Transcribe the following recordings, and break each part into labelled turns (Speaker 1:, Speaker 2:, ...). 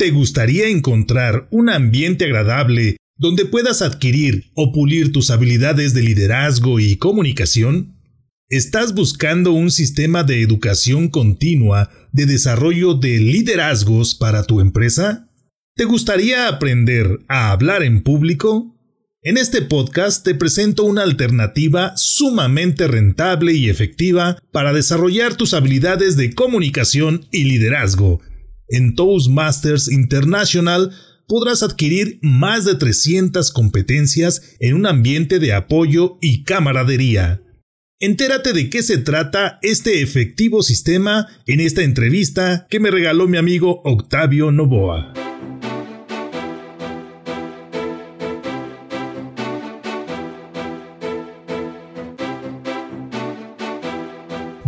Speaker 1: ¿Te gustaría encontrar un ambiente agradable donde puedas adquirir o pulir tus habilidades de liderazgo y comunicación? ¿Estás buscando un sistema de educación continua de desarrollo de liderazgos para tu empresa? ¿Te gustaría aprender a hablar en público? En este podcast te presento una alternativa sumamente rentable y efectiva para desarrollar tus habilidades de comunicación y liderazgo. En Toastmasters International podrás adquirir más de 300 competencias en un ambiente de apoyo y camaradería. Entérate de qué se trata este efectivo sistema en esta entrevista que me regaló mi amigo Octavio Novoa.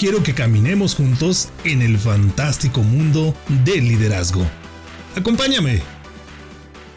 Speaker 1: quiero que caminemos juntos en el fantástico mundo del liderazgo. Acompáñame.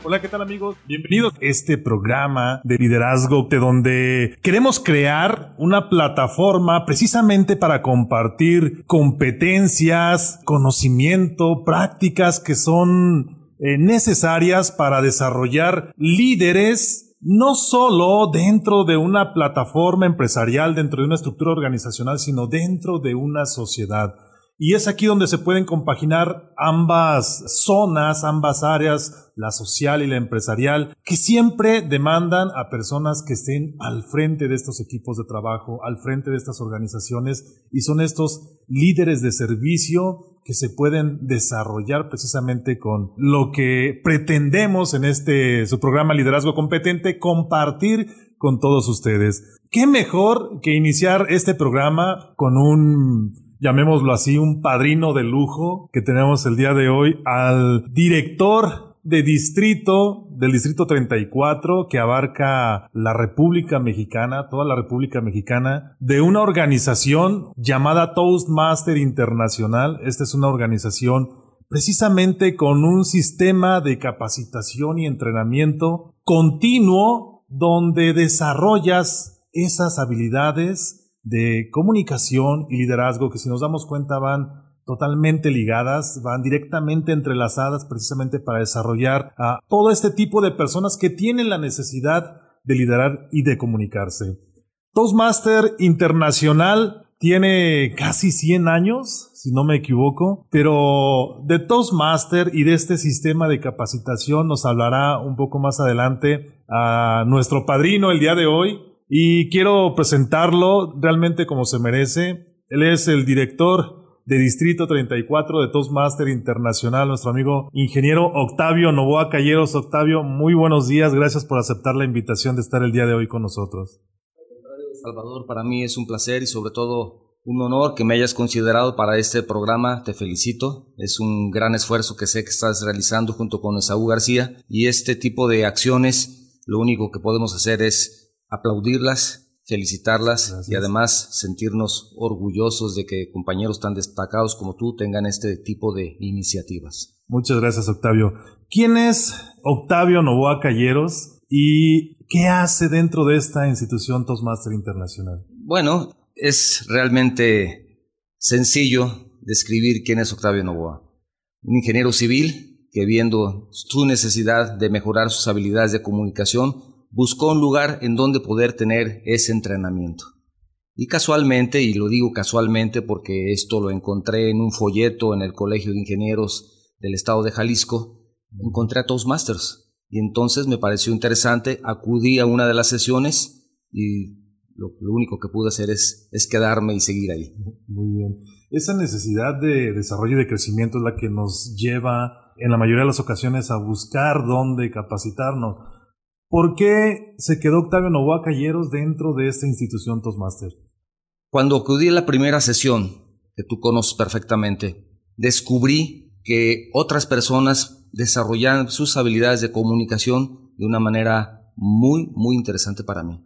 Speaker 1: Hola, ¿qué tal amigos? Bienvenidos a este programa de liderazgo de donde queremos crear una plataforma precisamente para compartir competencias, conocimiento, prácticas que son eh, necesarias para desarrollar líderes no solo dentro de una plataforma empresarial, dentro de una estructura organizacional, sino dentro de una sociedad. Y es aquí donde se pueden compaginar ambas zonas, ambas áreas, la social y la empresarial, que siempre demandan a personas que estén al frente de estos equipos de trabajo, al frente de estas organizaciones, y son estos líderes de servicio que se pueden desarrollar precisamente con lo que pretendemos en este su programa Liderazgo Competente compartir con todos ustedes. ¿Qué mejor que iniciar este programa con un llamémoslo así, un padrino de lujo que tenemos el día de hoy al director de distrito, del distrito 34, que abarca la República Mexicana, toda la República Mexicana, de una organización llamada Toastmaster Internacional. Esta es una organización precisamente con un sistema de capacitación y entrenamiento continuo donde desarrollas esas habilidades de comunicación y liderazgo que si nos damos cuenta van totalmente ligadas, van directamente entrelazadas precisamente para desarrollar a todo este tipo de personas que tienen la necesidad de liderar y de comunicarse. Toastmaster Internacional tiene casi 100 años, si no me equivoco, pero de Toastmaster y de este sistema de capacitación nos hablará un poco más adelante a nuestro padrino el día de hoy y quiero presentarlo realmente como se merece. Él es el director de Distrito 34 de Toastmaster Internacional, nuestro amigo ingeniero Octavio Novoa Calleros. Octavio, muy buenos días, gracias por aceptar la invitación de estar el día de hoy con nosotros.
Speaker 2: Salvador, para mí es un placer y sobre todo un honor que me hayas considerado para este programa. Te felicito. Es un gran esfuerzo que sé que estás realizando junto con Esaú García y este tipo de acciones lo único que podemos hacer es aplaudirlas felicitarlas y además sentirnos orgullosos de que compañeros tan destacados como tú tengan este tipo de iniciativas.
Speaker 1: Muchas gracias, Octavio. ¿Quién es Octavio Novoa Calleros y qué hace dentro de esta institución Toastmaster Internacional?
Speaker 2: Bueno, es realmente sencillo describir quién es Octavio Novoa. Un ingeniero civil que viendo su necesidad de mejorar sus habilidades de comunicación, buscó un lugar en donde poder tener ese entrenamiento. Y casualmente, y lo digo casualmente porque esto lo encontré en un folleto en el Colegio de Ingenieros del Estado de Jalisco, encontré a Toastmasters. y entonces me pareció interesante, acudí a una de las sesiones y lo, único que pude hacer es, es quedarme y seguir ahí.
Speaker 1: Muy bien. Esa necesidad de desarrollo y de crecimiento es la que nos lleva en la mayoría de las ocasiones a buscar dónde capacitarnos. ¿Por qué se quedó Octavio Novoa Calleros dentro de esta institución Toastmaster?
Speaker 2: Cuando acudí a la primera sesión, que tú conoces perfectamente, descubrí que otras personas desarrollaban sus habilidades de comunicación de una manera muy, muy interesante para mí.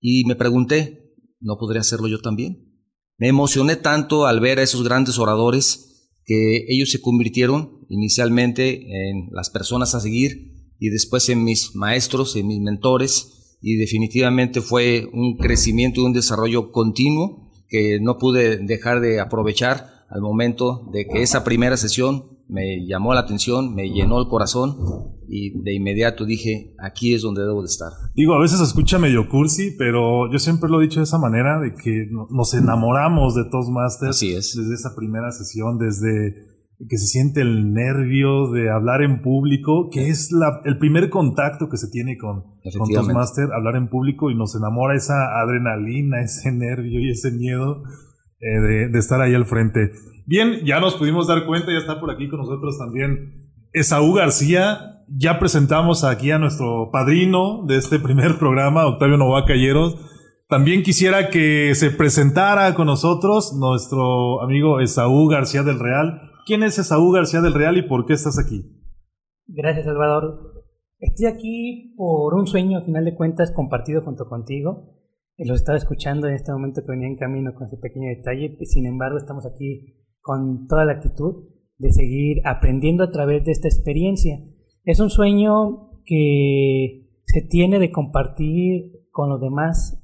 Speaker 2: Y me pregunté, ¿no podría hacerlo yo también? Me emocioné tanto al ver a esos grandes oradores que ellos se convirtieron inicialmente en las personas a seguir y después en mis maestros, en mis mentores y definitivamente fue un crecimiento y un desarrollo continuo que no pude dejar de aprovechar al momento de que esa primera sesión me llamó la atención, me llenó el corazón y de inmediato dije, aquí es donde debo de estar.
Speaker 1: Digo, a veces se escucha medio cursi, pero yo siempre lo he dicho de esa manera, de que nos enamoramos de Toastmasters.
Speaker 2: Así es.
Speaker 1: Desde esa primera sesión, desde que se siente el nervio de hablar en público, que es la, el primer contacto que se tiene con, con Toastmaster, hablar en público y nos enamora esa adrenalina, ese nervio y ese miedo eh, de, de estar ahí al frente. Bien, ya nos pudimos dar cuenta, ya está por aquí con nosotros también Esaú García. Ya presentamos aquí a nuestro padrino de este primer programa, Octavio Nova Calleros. También quisiera que se presentara con nosotros nuestro amigo Esaú García del Real. ¿Quién es Esaú García del Real y por qué estás aquí?
Speaker 3: Gracias, Salvador. Estoy aquí por un sueño, a final de cuentas, compartido junto contigo. Lo estaba escuchando en este momento que venía en camino con ese pequeño detalle. Sin embargo, estamos aquí con toda la actitud de seguir aprendiendo a través de esta experiencia. Es un sueño que se tiene de compartir con los demás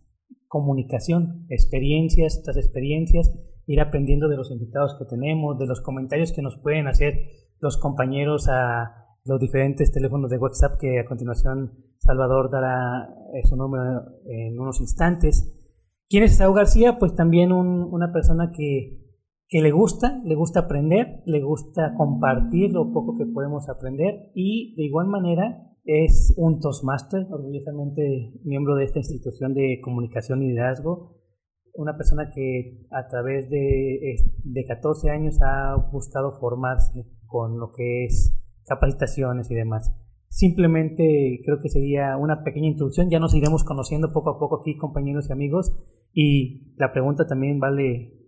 Speaker 3: comunicación, experiencias tras experiencias, ir aprendiendo de los invitados que tenemos, de los comentarios que nos pueden hacer los compañeros a los diferentes teléfonos de WhatsApp que a continuación Salvador dará eh, su número en unos instantes. ¿Quién es Saúl García? Pues también una persona que que le gusta, le gusta aprender, le gusta compartir lo poco que podemos aprender y de igual manera es un Toastmaster, orgullosamente miembro de esta institución de comunicación y liderazgo, una persona que a través de, de 14 años ha buscado formarse con lo que es capacitaciones y demás. Simplemente creo que sería una pequeña introducción, ya nos iremos conociendo poco a poco aquí compañeros y amigos y la pregunta también vale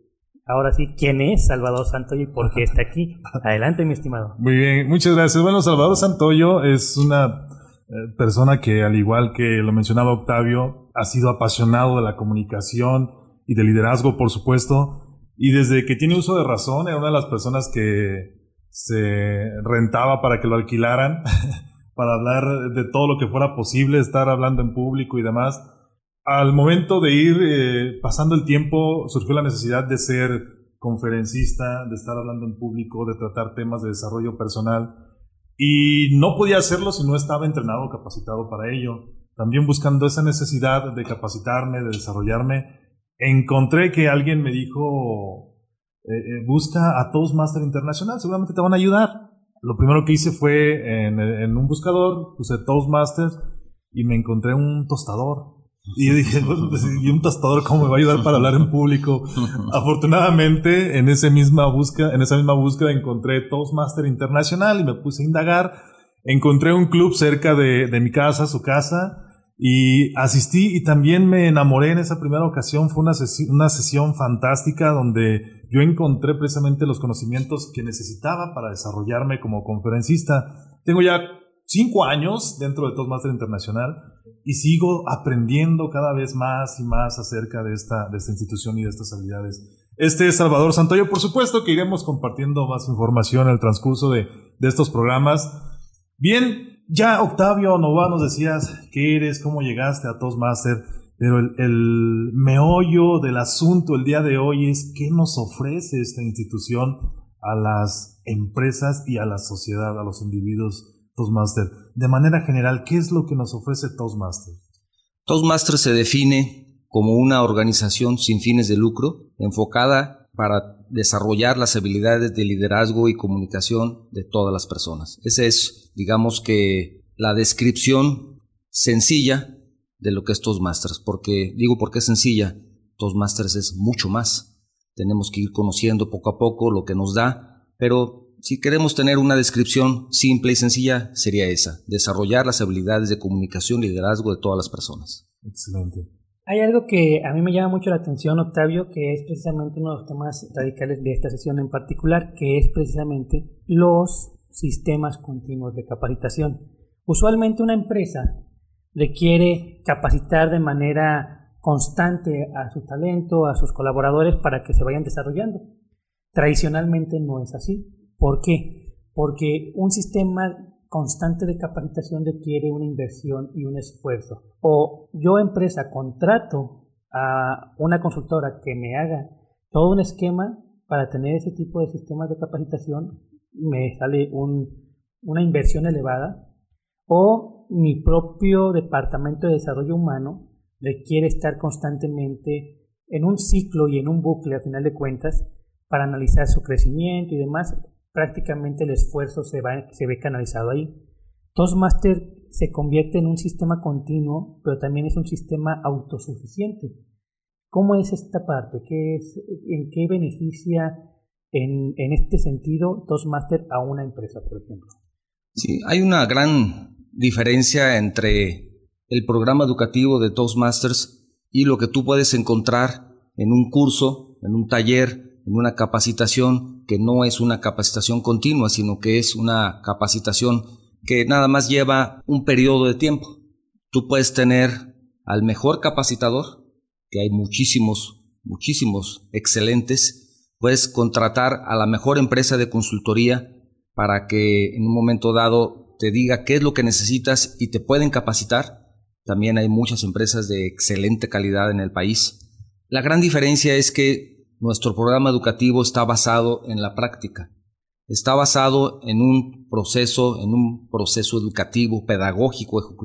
Speaker 3: ahora sí, ¿quién es Salvador Santoyo y por qué está aquí? Adelante, mi estimado.
Speaker 1: Muy bien, muchas gracias. Bueno, Salvador Santoyo es una eh, persona que, al igual que lo mencionaba Octavio, ha sido apasionado de la comunicación y de liderazgo, por supuesto. Y desde que tiene uso de razón, era una de las personas que se rentaba para que lo alquilaran, para hablar de todo lo que fuera posible, estar hablando en público y demás al momento de ir eh, pasando el tiempo, surgió la necesidad de ser conferencista, de estar hablando en público, de tratar temas de desarrollo personal. Y no podía hacerlo si no estaba entrenado o capacitado para ello. También buscando esa necesidad de capacitarme, de desarrollarme, encontré que alguien me dijo, eh, eh, busca a Toastmaster Internacional, seguramente te van a ayudar. Lo primero que hice fue en, en un buscador, puse Toastmasters y me encontré un tostador y yo dije, pues, ¿y un tostador cómo me va a ayudar para hablar en público? Afortunadamente, en, esa misma búsqueda, en esa misma búsqueda encontré Toastmaster Internacional y me puse a indagar. Encontré un club cerca de, de mi casa, su casa, y asistí y también me enamoré en esa primera ocasión. Fue una, una sesión fantástica donde yo encontré precisamente los conocimientos que necesitaba para desarrollarme como conferencista. Tengo ya cinco años dentro de Toastmaster Internacional y sigo aprendiendo cada vez más y más acerca de esta, de esta institución y de estas habilidades. Este es Salvador Santoyo, por supuesto que iremos compartiendo más información en el transcurso de, de estos programas. Bien, ya Octavio Nova nos decías qué eres, cómo llegaste a Toastmaster, pero el, el meollo del asunto el día de hoy es qué nos ofrece esta institución a las empresas y a la sociedad, a los individuos Toastmaster. De manera general, ¿qué es lo que nos ofrece Toastmaster?
Speaker 2: Toastmaster se define como una organización sin fines de lucro enfocada para desarrollar las habilidades de liderazgo y comunicación de todas las personas. Esa es, digamos que, la descripción sencilla de lo que es Toastmasters. Porque, digo, porque es sencilla, Toastmasters es mucho más. Tenemos que ir conociendo poco a poco lo que nos da, pero si queremos tener una descripción simple y sencilla, sería esa, desarrollar las habilidades de comunicación y liderazgo de todas las personas.
Speaker 1: Excelente.
Speaker 3: Hay algo que a mí me llama mucho la atención, Octavio, que es precisamente uno de los temas radicales de esta sesión en particular, que es precisamente los sistemas continuos de capacitación. Usualmente una empresa requiere capacitar de manera constante a su talento, a sus colaboradores para que se vayan desarrollando. Tradicionalmente no es así. ¿Por qué? Porque un sistema constante de capacitación requiere una inversión y un esfuerzo. O yo empresa contrato a una consultora que me haga todo un esquema para tener ese tipo de sistemas de capacitación, me sale una inversión elevada. O mi propio departamento de desarrollo humano requiere estar constantemente en un ciclo y en un bucle, a final de cuentas, para analizar su crecimiento y demás, prácticamente el esfuerzo se, va, se ve canalizado ahí. Toastmaster se convierte en un sistema continuo, pero también es un sistema autosuficiente. ¿Cómo es esta parte? ¿Qué es, ¿En qué beneficia en, en este sentido Toastmaster a una empresa, por ejemplo?
Speaker 2: Sí, hay una gran diferencia entre el programa educativo de Toastmasters y lo que tú puedes encontrar en un curso, en un taller, en una capacitación que no es una capacitación continua, sino que es una capacitación que nada más lleva un periodo de tiempo. Tú puedes tener al mejor capacitador, que hay muchísimos, muchísimos excelentes, puedes contratar a la mejor empresa de consultoría para que en un momento dado te diga qué es lo que necesitas y te pueden capacitar. También hay muchas empresas de excelente calidad en el país. La gran diferencia es que nuestro programa educativo está basado en la práctica. Está basado en un proceso, en un proceso educativo, pedagógico,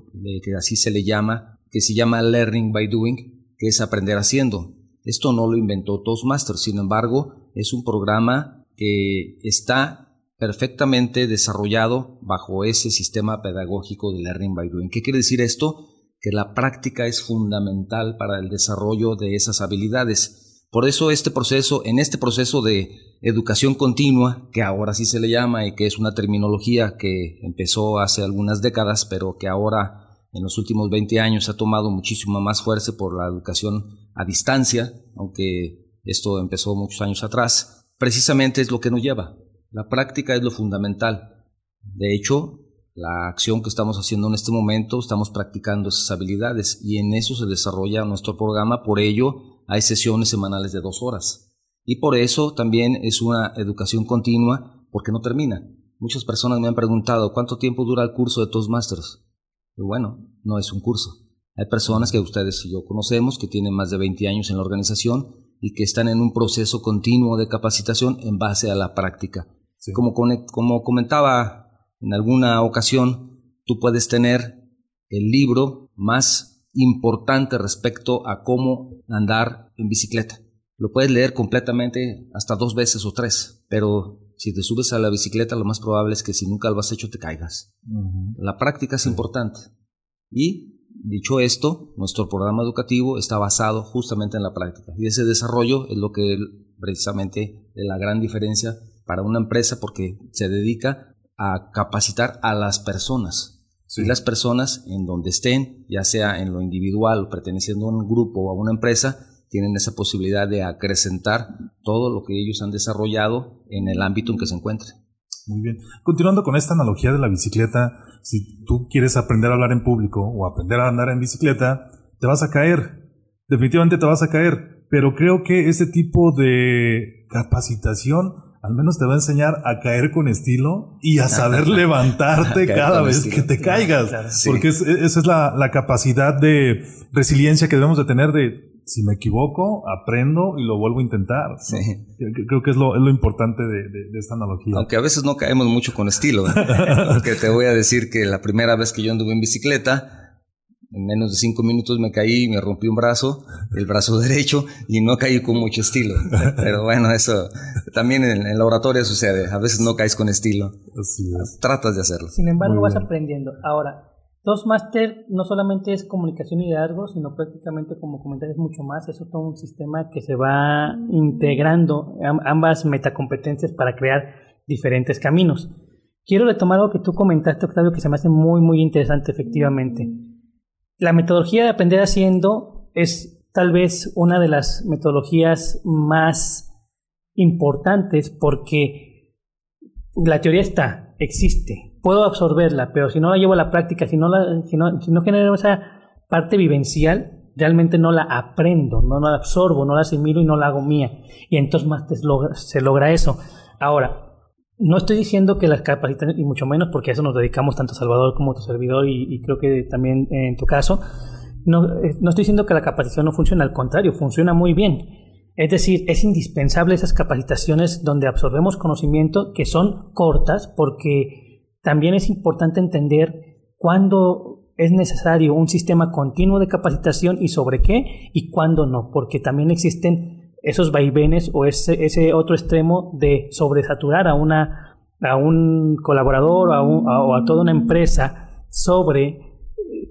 Speaker 2: que así se le llama, que se llama Learning by Doing, que es aprender haciendo. Esto no lo inventó Toastmasters, sin embargo, es un programa que está perfectamente desarrollado bajo ese sistema pedagógico de Learning by Doing. ¿Qué quiere decir esto? Que la práctica es fundamental para el desarrollo de esas habilidades. Por eso este proceso, en este proceso de educación continua, que ahora sí se le llama y que es una terminología que empezó hace algunas décadas, pero que ahora en los últimos 20 años ha tomado muchísima más fuerza por la educación a distancia, aunque esto empezó muchos años atrás, precisamente es lo que nos lleva. La práctica es lo fundamental. De hecho, la acción que estamos haciendo en este momento, estamos practicando esas habilidades y en eso se desarrolla nuestro programa. Por ello, hay sesiones semanales de dos horas. Y por eso también es una educación continua porque no termina. Muchas personas me han preguntado cuánto tiempo dura el curso de Toastmasters. Y bueno, no es un curso. Hay personas que ustedes y yo conocemos que tienen más de 20 años en la organización y que están en un proceso continuo de capacitación en base a la práctica. Como, como comentaba en alguna ocasión, tú puedes tener el libro más importante respecto a cómo andar en bicicleta. Lo puedes leer completamente hasta dos veces o tres, pero si te subes a la bicicleta lo más probable es que si nunca lo has hecho te caigas. La práctica es importante. Y dicho esto, nuestro programa educativo está basado justamente en la práctica. Y ese desarrollo es lo que precisamente es la gran diferencia para una empresa porque se dedica a capacitar a las personas y las personas en donde estén, ya sea en lo individual o perteneciendo a un grupo o a una empresa, tienen esa posibilidad de acrecentar todo lo que ellos han desarrollado en el ámbito en que se encuentren.
Speaker 1: Muy bien. Continuando con esta analogía de la bicicleta, si tú quieres aprender a hablar en público o aprender a andar en bicicleta, te vas a caer. Definitivamente te vas a caer. Pero creo que ese tipo de capacitación al menos te va a enseñar a caer con estilo y a saber levantarte cada vez que te caigas. Porque esa es la, capacidad de resiliencia que debemos de tener de si me equivoco, aprendo y lo vuelvo a intentar. Creo que es lo, importante de, esta analogía.
Speaker 2: Aunque a veces no caemos mucho con estilo. Porque te voy a decir que la primera vez que yo anduve en bicicleta, En menos de cinco minutos me caí, me rompí un brazo, el brazo derecho, y no caí con mucho estilo. Pero bueno, eso también en, la oratoria sucede. A veces no caes con estilo. Tratas de hacerlo.
Speaker 3: Sin embargo, vas aprendiendo. Ahora, Toastmaster no solamente es comunicación y liderazgo, sino prácticamente, como comentar, es mucho más. Es todo un sistema que se va integrando ambas metacompetencias para crear diferentes caminos. Quiero retomar algo que tú comentaste, Octavio, que se me hace muy, muy interesante, efectivamente. La metodología de aprender haciendo es tal vez una de las metodologías más importantes porque la teoría está, existe, puedo absorberla, pero si no la llevo a la práctica, si no, la, si no, si no genero esa parte vivencial, realmente no la aprendo, no la absorbo, no la asimilo y no la hago mía. Y entonces más se logra eso. Ahora, no estoy diciendo que las capacitaciones, y mucho menos porque a eso nos dedicamos tanto Salvador como tu servidor y, creo que también en tu caso, no, eh, no estoy diciendo que la capacitación no funciona, al contrario, funciona muy bien. Es decir, es indispensable esas capacitaciones donde absorbemos conocimiento que son cortas porque también es importante entender cuándo es necesario un sistema continuo de capacitación y sobre qué y cuándo no, porque también existen esos vaivenes o ese, ese otro extremo de sobresaturar a, una, a un colaborador o a, toda una empresa sobre eh,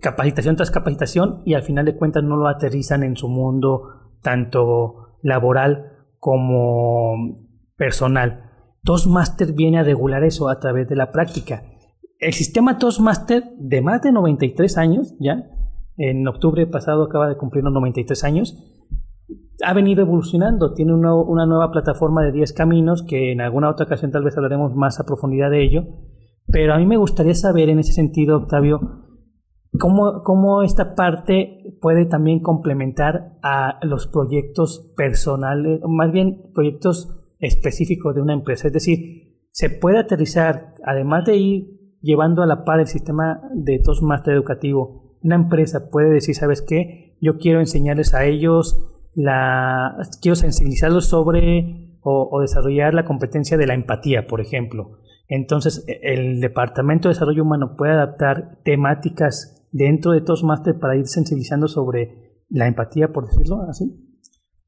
Speaker 3: capacitación tras capacitación y al final de cuentas no lo aterrizan en su mundo tanto laboral como personal. Toastmaster viene a regular eso a través de la práctica. El sistema Toastmaster de más de 93 años, ya, en octubre pasado acaba de cumplir los 93 años, ha venido evolucionando, tiene una nueva plataforma de 10 caminos que en alguna otra ocasión tal vez hablaremos más a profundidad de ello, pero a mí me gustaría saber en ese sentido, Octavio, cómo, cómo esta parte puede también complementar a los proyectos personales, más bien proyectos específicos de una empresa, es decir, se puede aterrizar, además de ir llevando a la par el sistema de Toastmaster educativo, una empresa puede decir, ¿sabes qué? Yo quiero enseñarles a ellos la, quiero sensibilizarlos sobre o, desarrollar la competencia de la empatía, por ejemplo. Entonces, e, el Departamento de Desarrollo Humano puede adaptar temáticas dentro de Toastmaster para ir sensibilizando sobre la empatía, por decirlo así.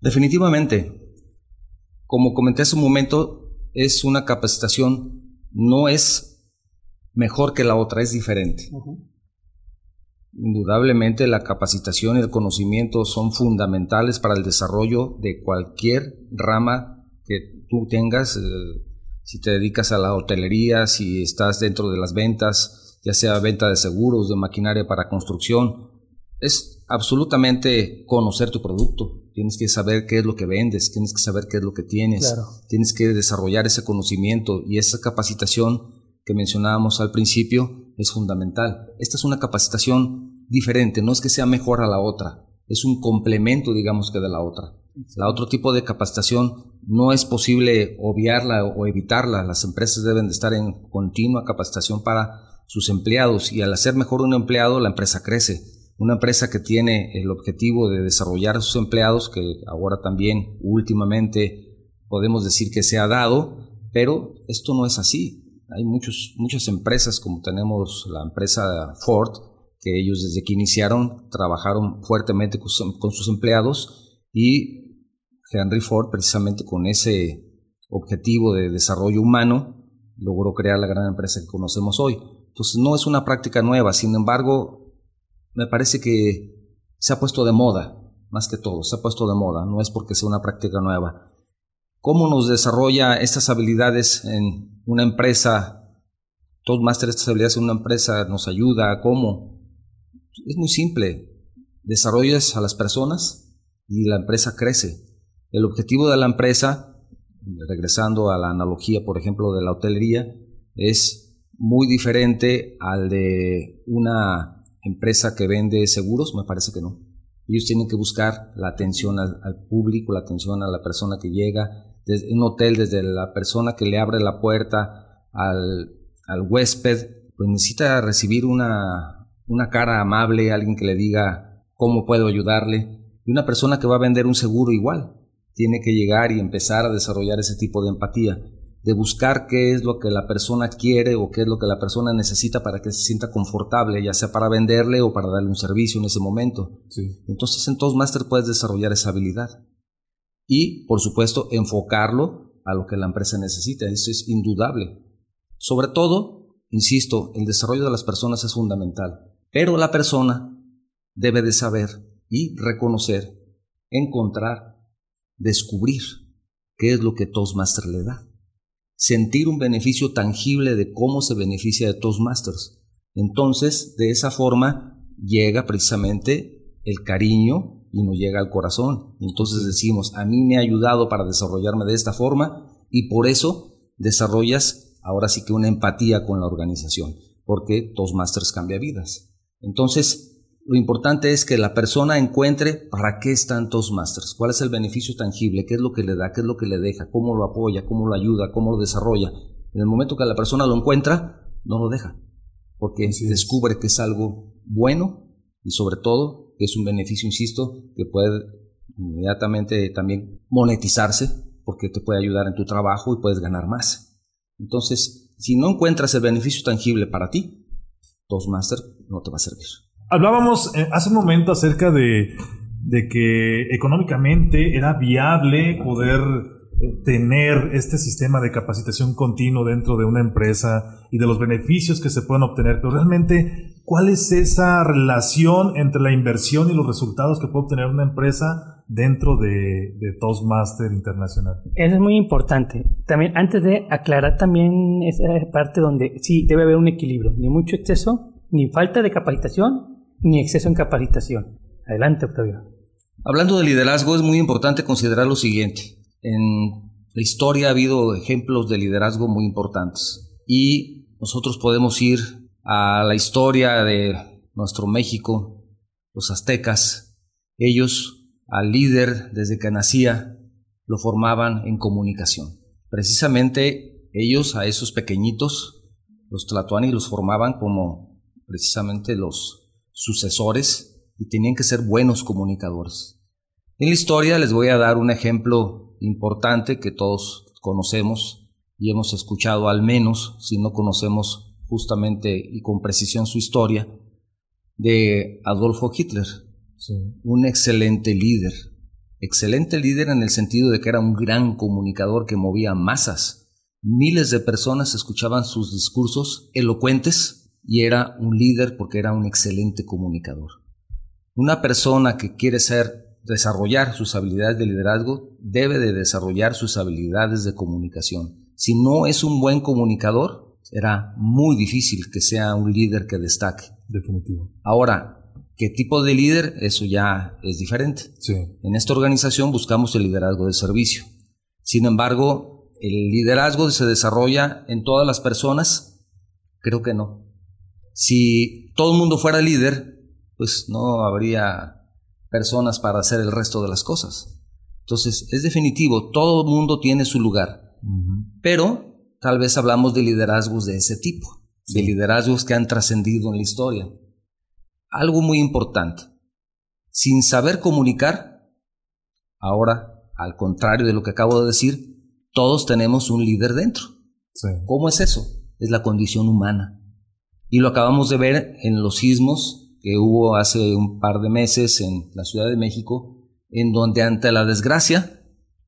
Speaker 2: Definitivamente. Como comenté hace un momento, es una capacitación, no es mejor que la otra, es diferente. Indudablemente la capacitación y el conocimiento son fundamentales para el desarrollo de cualquier rama que tú tengas, eh, si te dedicas a la hotelería, si estás dentro de las ventas, ya sea venta de seguros, de maquinaria para construcción, es absolutamente conocer tu producto. Tienes que saber qué es lo que vendes, tienes que saber qué es lo que tienes, tienes que desarrollar ese conocimiento y esa capacitación que mencionábamos al principio es fundamental. Esta es una capacitación diferente, no es que sea mejor a la otra, es un complemento, digamos que de la otra. La otro tipo de capacitación no es posible obviarla o evitarla. Las empresas deben de estar en continua capacitación para sus empleados y al hacer mejor un empleado, la empresa crece. Una empresa que tiene el objetivo de desarrollar a sus empleados, que ahora también últimamente podemos decir que se ha dado, pero esto no es así. Hay muchos, muchas empresas, como tenemos la empresa Ford, que ellos desde que iniciaron trabajaron fuertemente con, sus empleados y Henry Ford, precisamente con ese objetivo de desarrollo humano, logró crear la gran empresa que conocemos hoy. Entonces no es una práctica nueva, sin embargo, me parece que se ha puesto de moda, más que todo, se ha puesto de moda, no es porque sea una práctica nueva. ¿Cómo nos desarrolla estas habilidades en una empresa, Toastmaster estas habilidades en una empresa nos ayuda, ¿cómo? Es muy simple, desarrollas a las personas y la empresa crece. El objetivo de la empresa, regresando a la analogía, por ejemplo, de la hotelería, es muy diferente al de una empresa que vende seguros, me parece que no. Ellos tienen que buscar la atención al, al público, la atención a la persona que llega, desde un hotel, desde la persona que le abre la puerta al, al huésped, pues necesita recibir una, una cara amable, alguien que le diga cómo puedo ayudarle. Y una persona que va a vender un seguro igual, tiene que llegar y empezar a desarrollar ese tipo de empatía. de buscar qué es lo que la persona quiere o qué es lo que la persona necesita para que se sienta confortable, ya sea para venderle o para darle un servicio en ese momento. Entonces en Toastmaster puedes desarrollar esa habilidad y, por supuesto, enfocarlo a lo que la empresa necesita. Eso es indudable. Sobre todo, insisto, el desarrollo de las personas es fundamental, pero la persona debe de saber y reconocer, encontrar, descubrir qué es lo que Toastmaster le da sentir un beneficio tangible de cómo se beneficia de Toastmasters. Entonces, de esa forma llega precisamente el cariño y nos llega al corazón. Entonces decimos, a mí me ha ayudado para desarrollarme de esta forma y por eso desarrollas ahora sí que una empatía con la organización, porque Toastmasters cambia vidas. Entonces, lo importante es que la persona encuentre para qué están Toastmasters, cuál es el beneficio tangible, qué es lo que le da, qué es lo que le deja, cómo lo apoya, cómo lo ayuda, cómo lo desarrolla. En el momento que la persona lo encuentra, no lo deja, porque descubre que es algo bueno y sobre todo es un beneficio, insisto, que puede inmediatamente también monetizarse porque te puede ayudar en tu trabajo y puedes ganar más. Entonces, si no encuentras el beneficio tangible para ti, Toastmaster no te va a servir.
Speaker 4: Hablábamos eh, hace un momento acerca de, que económicamente era viable poder tener este sistema de capacitación continuo dentro de una empresa y de los beneficios que se pueden obtener, pero realmente, ¿cuál es esa relación entre la inversión y los resultados que puede obtener una empresa dentro de, de Toastmaster Internacional?
Speaker 3: Eso es muy importante. También, antes de aclarar también esa parte donde sí debe haber un equilibrio, ni mucho exceso, ni falta de capacitación, ni exceso en capacitación. Adelante, Octavio.
Speaker 2: Hablando de liderazgo, es muy importante considerar lo siguiente. En la historia ha habido ejemplos de liderazgo muy importantes y nosotros podemos ir a la historia de nuestro México, los aztecas. Ellos, al líder desde que nacía, lo formaban en comunicación. Precisamente ellos a esos pequeñitos, los tlatoani, los formaban como precisamente los sucesores y tenían que ser buenos comunicadores. En la historia les voy a dar un ejemplo importante que todos conocemos y hemos escuchado al menos, si no conocemos justamente y con precisión su historia, de Adolfo Hitler, un excelente líder, excelente líder en el sentido de que era un gran comunicador que movía masas. Miles de personas escuchaban sus discursos elocuentes y era un líder porque era un excelente comunicador. Una persona que quiere ser desarrollar sus habilidades de liderazgo debe de desarrollar sus habilidades de comunicación. Si no es un buen comunicador, será muy difícil que sea un líder que destaque.
Speaker 4: Definitivo.
Speaker 2: Ahora, ¿qué tipo de líder? Eso ya es diferente.
Speaker 4: Sí.
Speaker 2: En esta organización buscamos el liderazgo de servicio. Sin embargo, ¿el liderazgo se desarrolla en todas las personas? Creo que no. Si todo el mundo fuera líder, pues no habría personas para hacer el resto de las cosas. Entonces, es definitivo, todo el mundo tiene su lugar, pero tal vez hablamos de liderazgos de ese tipo, de liderazgos que han trascendido en la historia. Algo muy importante, sin saber comunicar, ahora, al contrario de lo que acabo de decir, todos tenemos un líder dentro. ¿Cómo es eso? Es la condición humana. Y lo acabamos de ver en los sismos hubo hace un par de meses en la Ciudad de México, en donde ante la desgracia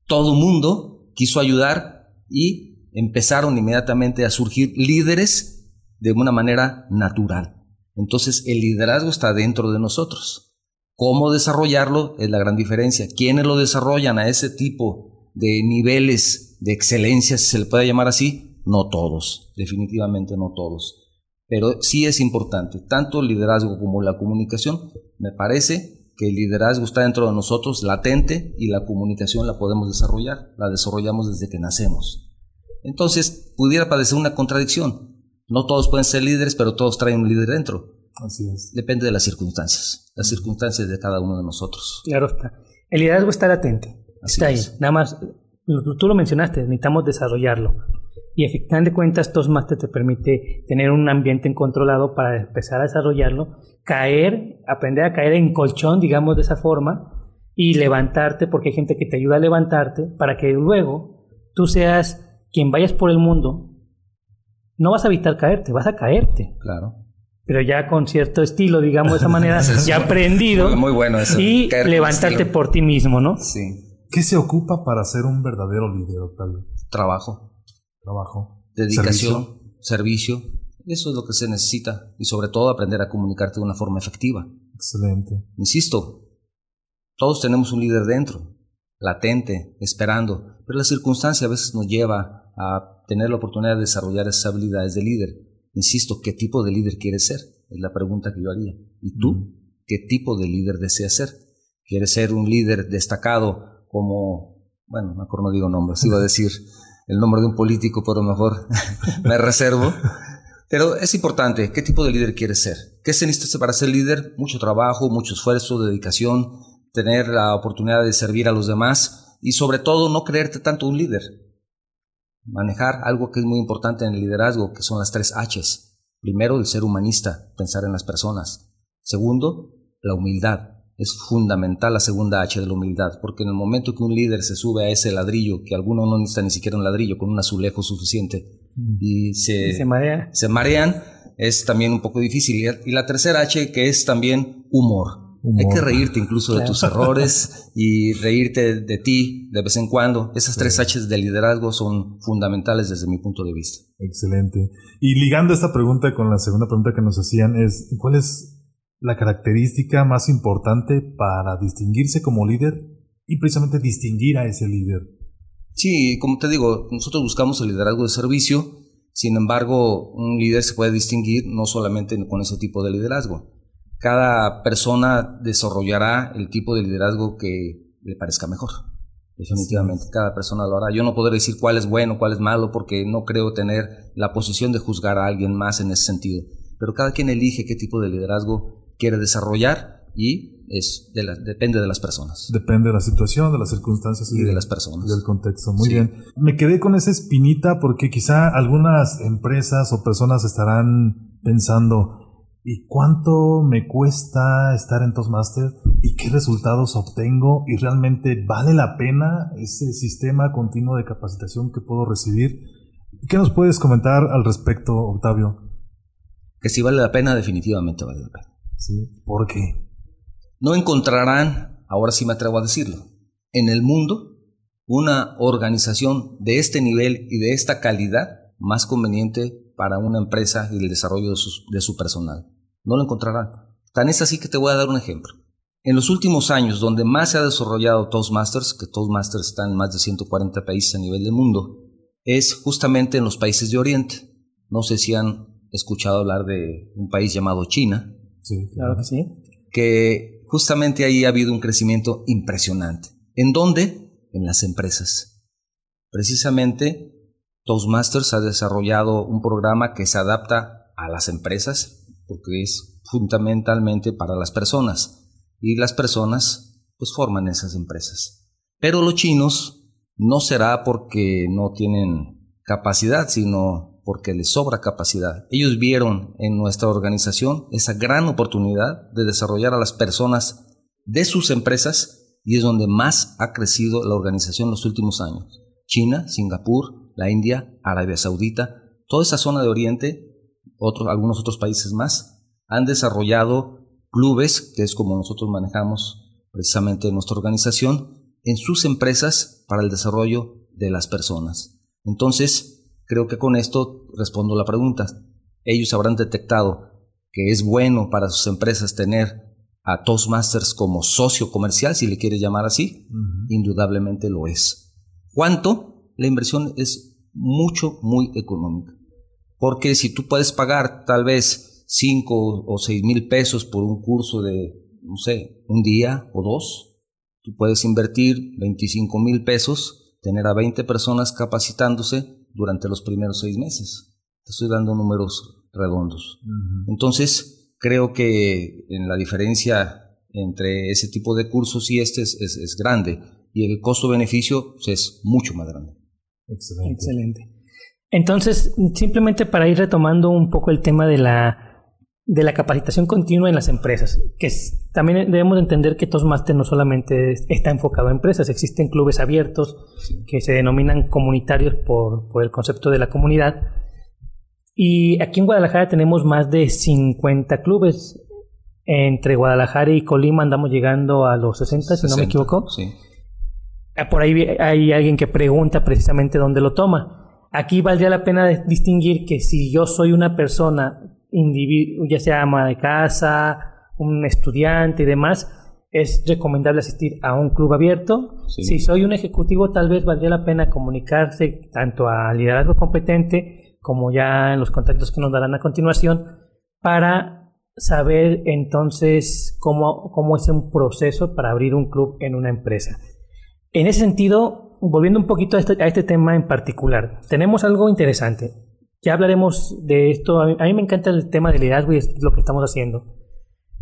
Speaker 2: todo mundo quiso ayudar y empezaron inmediatamente a surgir líderes de una manera natural. Entonces el liderazgo está dentro de nosotros. ¿Cómo desarrollarlo? Es la gran diferencia. ¿Quiénes lo desarrollan a ese tipo de niveles de excelencia, si se le puede llamar así? No todos, definitivamente no todos pero sí es importante, tanto el liderazgo como la comunicación. Me parece que el liderazgo está dentro de nosotros, latente, y la comunicación la podemos desarrollar, la desarrollamos desde que nacemos. Entonces, pudiera parecer una contradicción. No todos pueden ser líderes, pero todos traen un líder dentro.
Speaker 4: Así es.
Speaker 2: Depende de las circunstancias, las circunstancias de cada uno de nosotros.
Speaker 3: Claro está. El liderazgo está latente. está ahí. Nada más, tú lo mencionaste, necesitamos desarrollarlo. Y a final de cuentas, Toastmaster te permite tener un ambiente controlado para empezar a desarrollarlo, caer, aprender a caer en colchón, digamos de esa forma, y levantarte, porque hay gente que te ayuda a levantarte, para que luego tú seas quien vayas por el mundo, no vas a evitar caerte, vas a caerte.
Speaker 2: Claro.
Speaker 3: Pero ya con cierto estilo, digamos de esa manera, ya aprendido.
Speaker 2: Muy bueno eso.
Speaker 3: Y levantarte por ti mismo, ¿no?
Speaker 2: Sí.
Speaker 4: ¿Qué se ocupa para ser un verdadero líder, Octavio?
Speaker 2: Trabajo.
Speaker 4: Trabajo.
Speaker 2: Dedicación, servicio. Eso es lo que se necesita. Y sobre todo aprender a comunicarte de una forma efectiva.
Speaker 4: Excelente.
Speaker 2: Insisto, todos tenemos un líder dentro, latente, esperando, pero la circunstancia a veces nos lleva a tener la oportunidad de desarrollar esas habilidades de líder. Insisto, ¿qué tipo de líder quieres ser? Es la pregunta que yo haría. ¿Y tú? ¿Qué tipo de líder deseas ser? ¿Quieres ser un líder destacado como, bueno, mejor no digo nombres, iba a decir el nombre de un político, pero mejor me reservo. Pero es importante, ¿qué tipo de líder quieres ser? ¿Qué se necesita para ser líder? Mucho trabajo, mucho esfuerzo, dedicación, tener la oportunidad de servir a los demás y sobre todo no creerte tanto un líder. Manejar algo que es muy importante en el liderazgo, que son las tres Hs. Primero, el ser humanista, pensar en las personas. Segundo, la humildad. Es fundamental la segunda H de la humildad, porque en el momento que un líder se sube a ese ladrillo, que alguno no necesita ni siquiera un ladrillo, con un azulejo suficiente,
Speaker 3: Mm.
Speaker 2: y se,
Speaker 3: se, marea.
Speaker 2: se marean, es también un poco difícil. Y la tercera H, que es también humor. Hay que reírte incluso de tus errores y reírte de, ti de vez en cuando. Esas tres Hs de liderazgo son fundamentales desde mi punto de vista.
Speaker 4: Excelente. Y ligando esta pregunta con la segunda pregunta que nos hacían es, ¿cuál es la característica más importante para distinguirse como líder y precisamente distinguir a ese líder?
Speaker 2: Sí, como te digo, nosotros buscamos el liderazgo de servicio, sin embargo, un líder se puede distinguir no solamente con ese tipo de liderazgo. Cada persona desarrollará el tipo de liderazgo que le parezca mejor. Definitivamente, cada persona lo hará. Yo no podré decir cuál es bueno, cuál es malo, porque no creo tener la posición de juzgar a alguien más en ese sentido. Pero cada quien elige qué tipo de liderazgo quiere desarrollar y es de la, depende de las personas.
Speaker 4: Depende de la situación, de las circunstancias
Speaker 2: y, de, las personas.
Speaker 4: Del contexto. Muy sí. bien. Me quedé con esa espinita porque quizá algunas empresas o personas estarán pensando, ¿y cuánto me cuesta estar en Toastmaster? ¿Y qué resultados obtengo? ¿Y realmente vale la pena ese sistema continuo de capacitación que puedo recibir? ¿Qué nos puedes comentar al respecto, Octavio?
Speaker 2: Que si vale la pena, definitivamente vale la pena.
Speaker 4: Sí. ¿Por qué?
Speaker 2: No encontrarán, ahora sí me atrevo a decirlo, en el mundo una organización de este nivel y de esta calidad más conveniente para una empresa y el desarrollo de su, de su, personal. No lo encontrarán. Tan es así que te voy a dar un ejemplo. En los últimos años, donde más se ha desarrollado Toastmasters, que Toastmasters está en más de 140 países a nivel del mundo, es justamente en los países de Oriente. No sé si han escuchado hablar de un país llamado China.
Speaker 3: Sí, claro que sí.
Speaker 2: Que justamente ahí ha habido un crecimiento impresionante. ¿En dónde? En las empresas. Precisamente, Toastmasters ha desarrollado un programa que se adapta a las empresas, porque es fundamentalmente para las personas. Y las personas, pues, forman esas empresas. Pero los chinos no será porque no tienen capacidad, sino porque les sobra capacidad. Ellos vieron en nuestra organización esa gran oportunidad de desarrollar a las personas de sus empresas y es donde más ha crecido la organización en los últimos años. China, Singapur, la India, Arabia Saudita, toda esa zona de Oriente, algunos otros países más, han desarrollado clubes, que es como nosotros manejamos precisamente nuestra organización, en sus empresas para el desarrollo de las personas. Entonces, creo que con esto respondo la pregunta. Ellos habrán detectado que es bueno para sus empresas tener a Toastmasters como socio comercial, si le quieres llamar así. Uh -huh. Indudablemente lo es. ¿Cuánto? La inversión es mucho, muy económica. Porque si tú puedes pagar tal vez 5 o 6 mil pesos por un curso de, no sé, un día o dos, tú puedes invertir 25 mil pesos, tener a 20 personas capacitándose durante los primeros seis meses. Te estoy dando números redondos. Uh -huh. Entonces, creo que en la diferencia entre ese tipo de cursos y este es, es, es grande y el costo-beneficio pues, es mucho más grande.
Speaker 3: Excelente. Excelente. Entonces, simplemente para ir retomando un poco el tema de la de la capacitación continua en las empresas, que también debemos entender que Toastmaster no solamente está enfocado a empresas, existen clubes abiertos que se denominan comunitarios por, por, el concepto de la comunidad. Y aquí en Guadalajara tenemos más de 50 clubes. Entre Guadalajara y Colima andamos llegando a los 60, si no me equivoco.
Speaker 2: Sí.
Speaker 3: Ah, por ahí hay alguien que pregunta precisamente dónde lo toma. Aquí valdría la pena distinguir que si yo soy una persona ya sea ama de casa, un estudiante y demás, es recomendable asistir a un club abierto. Si soy un ejecutivo, tal vez valdría la pena comunicarse tanto al liderazgo competente como ya en los contactos que nos darán a continuación para saber entonces cómo, cómo es un proceso para abrir un club en una empresa. En ese sentido, volviendo un poquito a este, a este tema en particular, tenemos algo interesante. Ya hablaremos de esto. A mí, me encanta el tema del liderazgo y es lo que estamos haciendo.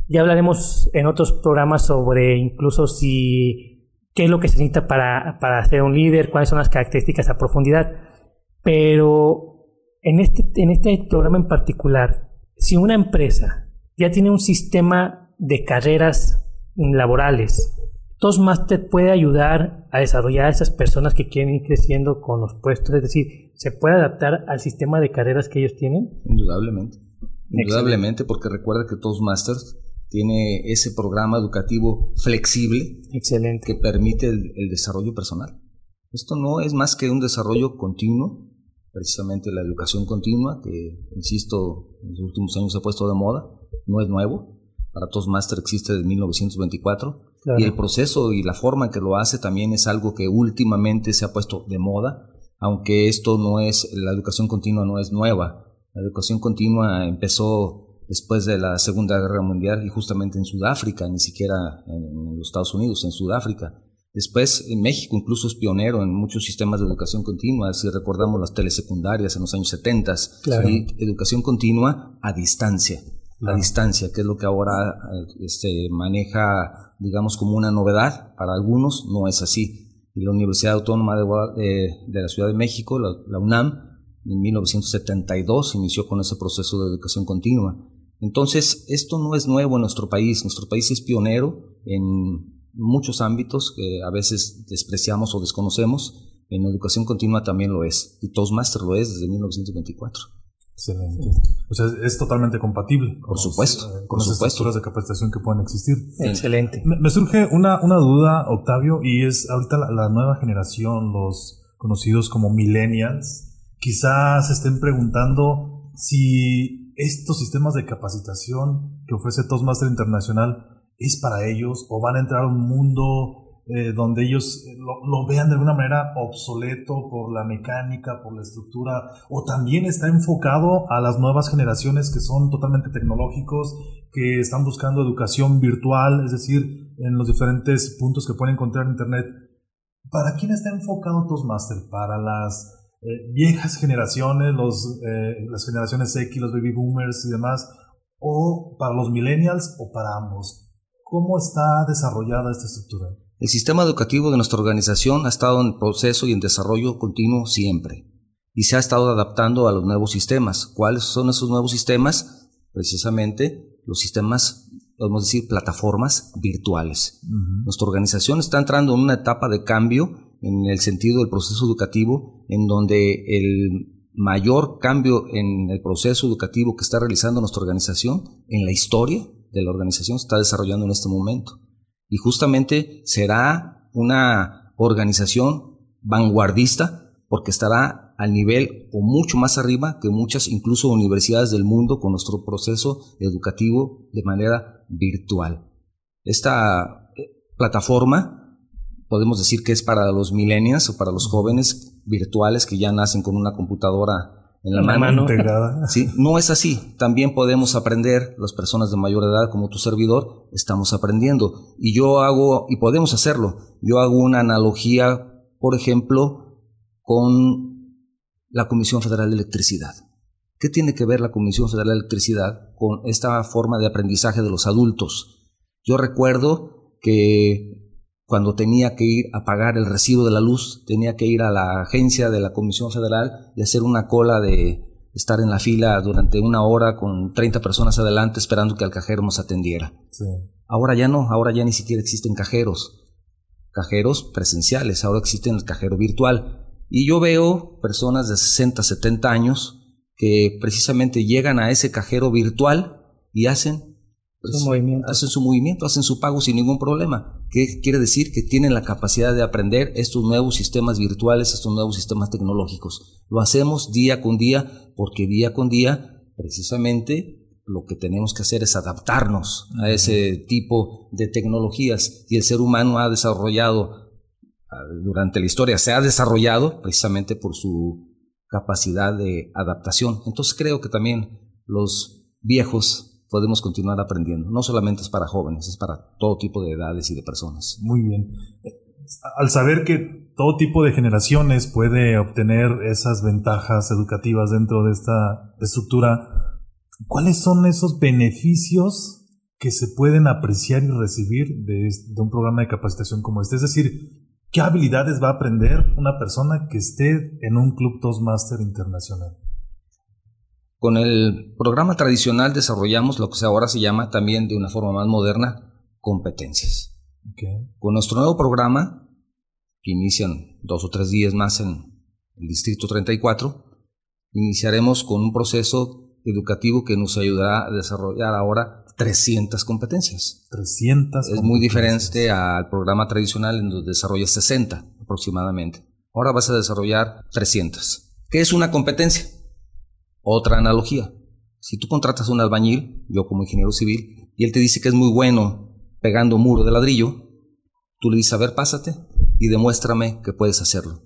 Speaker 3: Ya hablaremos en otros programas sobre incluso si qué es lo que se necesita para, para ser un líder, cuáles son las características a profundidad. Pero en este, en este programa en particular, si una empresa ya tiene un sistema de carreras laborales Toastmaster puede ayudar a desarrollar a esas personas que quieren ir creciendo con los puestos, es decir, ¿se puede adaptar al sistema de carreras que ellos tienen?
Speaker 2: Indudablemente. Indudablemente, porque recuerda que Toastmasters tiene ese programa educativo flexible
Speaker 3: Excelente.
Speaker 2: que permite el, el, desarrollo personal. Esto no es más que un desarrollo continuo, precisamente la educación continua, que, insisto, en los últimos años se ha puesto de moda, no es nuevo. Para Toastmaster existe desde 1924 y el proceso y la forma en que lo hace también es algo que últimamente se ha puesto de moda, aunque esto no es, la educación continua no es nueva. La educación continua empezó después de la Segunda Guerra Mundial y justamente en Sudáfrica, ni siquiera en, los Estados Unidos, en Sudáfrica. Después, en México incluso es pionero en muchos sistemas de educación continua, si recordamos las telesecundarias en los años 70, y educación continua a distancia, a distancia, que es lo que ahora este, maneja digamos, como una novedad. Para algunos no es así. Y la Universidad Autónoma de, la Ciudad de México, la, UNAM, en 1972 inició con ese proceso de educación continua. Entonces, esto no es nuevo en nuestro país. Nuestro país es pionero en muchos ámbitos que a veces despreciamos o desconocemos. En educación continua también lo es. Y Toastmaster lo es desde 1924.
Speaker 1: Excelente. O sea, es totalmente compatible.
Speaker 2: Por supuesto.
Speaker 1: Eh, con, las estructuras de capacitación que pueden existir.
Speaker 3: Excelente.
Speaker 1: Me, surge una, una, duda, Octavio, y es ahorita la, nueva generación, los conocidos como millennials, quizás estén preguntando si estos sistemas de capacitación que ofrece Toastmaster Internacional es para ellos o van a entrar a un mundo eh, donde ellos eh, lo, vean de alguna manera obsoleto por la mecánica, por la estructura, o también está enfocado a las nuevas generaciones que son totalmente tecnológicos, que están buscando educación virtual, es decir, en los diferentes puntos que pueden encontrar en Internet. ¿Para quién está enfocado Toastmaster? ¿Para las eh, viejas generaciones, los, las generaciones X, los baby boomers y demás? ¿O para los millennials o para ambos? ¿Cómo está desarrollada esta estructura?
Speaker 2: El sistema educativo de nuestra organización ha estado en proceso y en desarrollo continuo siempre y se ha estado adaptando a los nuevos sistemas. ¿Cuáles son esos nuevos sistemas? Precisamente los sistemas, podemos decir, plataformas virtuales. Nuestra organización está entrando en una etapa de cambio en el sentido del proceso educativo, en donde el mayor cambio en el proceso educativo que está realizando nuestra organización, en la historia de la organización, se está desarrollando en este momento y justamente será una organización vanguardista porque estará al nivel o mucho más arriba que muchas incluso universidades del mundo con nuestro proceso educativo de manera virtual. Esta eh, plataforma podemos decir que es para los millennials o para los jóvenes virtuales que ya nacen con una computadora en la, mano, integrada. Sí, no es así. También podemos aprender, las personas de mayor edad como tu servidor, estamos aprendiendo. Y yo hago, y podemos hacerlo, yo hago una analogía, por ejemplo, con la Comisión Federal de Electricidad. ¿Qué tiene que ver la Comisión Federal de Electricidad con esta forma de aprendizaje de los adultos? Yo recuerdo que cuando tenía que ir a pagar el recibo de la luz, tenía que ir a la agencia de la Comisión Federal y hacer una cola de estar en la fila durante una hora con 30 personas adelante esperando que el cajero nos atendiera. Ahora ya no, ahora ya ni siquiera existen cajeros. Cajeros presenciales, ahora existen el cajero virtual. Y yo veo personas de 60, 70 años que precisamente llegan a ese cajero virtual y hacen
Speaker 3: su pues, movimiento.
Speaker 2: hacen su movimiento, hacen su pago sin ningún problema. ¿Qué quiere decir? Que tienen la capacidad de aprender estos nuevos sistemas virtuales, estos nuevos sistemas tecnológicos. Lo hacemos día con día porque día con día precisamente lo que tenemos que hacer es adaptarnos a ese tipo de tecnologías y el ser humano ha desarrollado ah, durante la historia, se ha desarrollado precisamente por su capacidad de adaptación. Entonces creo que también los viejos podemos continuar aprendiendo. No solamente es para jóvenes, es para todo tipo de edades y de personas.
Speaker 4: Muy bien. Al saber que todo tipo de generaciones puede obtener esas ventajas educativas dentro de esta estructura, ¿cuáles son esos beneficios que se pueden apreciar y recibir de, de un programa de capacitación como este? Es decir, ¿Qué habilidades va a aprender una persona que esté en un club Toastmaster internacional?
Speaker 2: Con el programa tradicional desarrollamos lo que ahora se llama también de una forma más moderna competencias. Con nuestro nuevo programa, que inician dos o tres días más en el Distrito 34, iniciaremos con un proceso educativo que nos ayudará a desarrollar ahora 300 competencias.
Speaker 4: 300
Speaker 2: Es muy diferente al programa tradicional en donde desarrollas 60 aproximadamente. Ahora vas a desarrollar 300. ¿Qué es una competencia? Otra analogía. Si tú contratas a un albañil, yo como ingeniero civil, y él te dice que es muy bueno pegando muro de ladrillo, tú le dices, a ver, pásate y demuéstrame que puedes hacerlo.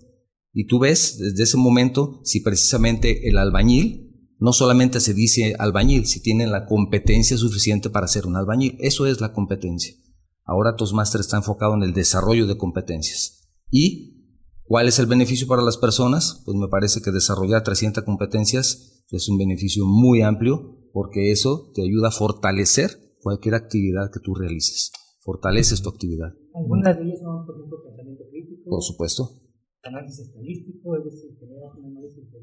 Speaker 2: Y tú ves desde ese momento si precisamente el albañil no solamente se dice albañil, si tienen la competencia suficiente para ser un albañil. Eso es la competencia. Ahora Toastmaster está enfocado en el desarrollo de competencias. ¿Y cuál es el beneficio para las personas? Pues me parece que desarrollar 300 competencias es un beneficio muy amplio porque eso te ayuda a fortalecer cualquier actividad que tú realices. Fortaleces tu actividad.
Speaker 3: Algunas de ellas son, por ejemplo, pensamiento crítico.
Speaker 2: Por supuesto.
Speaker 3: Análisis estadístico, es decir, tener un análisis de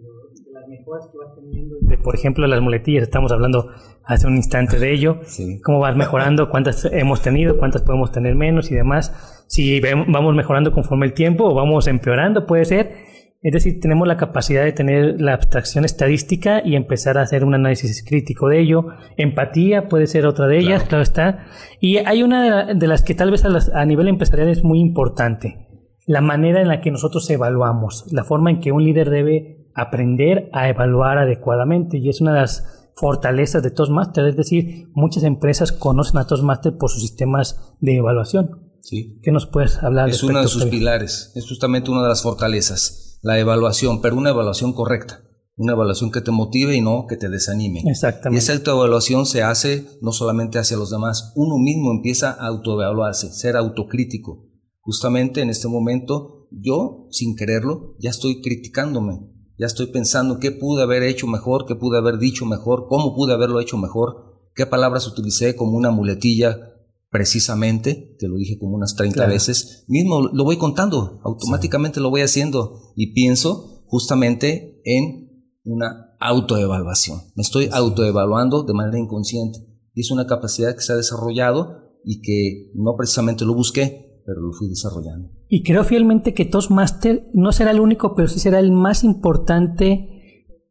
Speaker 3: de, las mejoras que vas teniendo. por ejemplo, las muletillas, estamos hablando hace un instante de ello. Cómo vas mejorando, cuántas hemos tenido, cuántas podemos tener menos y demás. Si vamos mejorando conforme el tiempo o vamos empeorando, puede ser. Es decir, tenemos la capacidad de tener la abstracción estadística y empezar a hacer un análisis crítico de ello. Empatía puede ser otra de ellas, claro, está. Y hay una de, las que tal vez a, a nivel empresarial es muy importante. La manera en la que nosotros evaluamos, la forma en que un líder debe aprender a evaluar adecuadamente y es una de las fortalezas de Toastmaster, es decir, muchas empresas conocen a Toastmaster por sus sistemas de evaluación.
Speaker 2: Sí.
Speaker 3: ¿Qué nos puedes hablar?
Speaker 2: Es uno de sus pilares, es justamente una de las fortalezas, la evaluación, pero una evaluación correcta, una evaluación que te motive y no que te desanime.
Speaker 3: Exactamente.
Speaker 2: Y esa autoevaluación se hace no solamente hacia los demás, uno mismo empieza a autoevaluarse, ser autocrítico. Justamente en este momento, yo, sin quererlo, ya estoy criticándome, ya estoy pensando qué pude haber hecho mejor, qué pude haber dicho mejor, cómo pude haberlo hecho mejor, qué palabras utilicé como una muletilla precisamente, te lo dije como unas 30 veces, mismo lo voy contando, automáticamente lo voy haciendo y pienso justamente en una autoevaluación. Me estoy autoevaluando de manera inconsciente y es una capacidad que se ha desarrollado y que no precisamente lo busqué, pero lo fui desarrollando.
Speaker 3: Y creo fielmente que Toastmaster no será el único, pero sí será el más importante.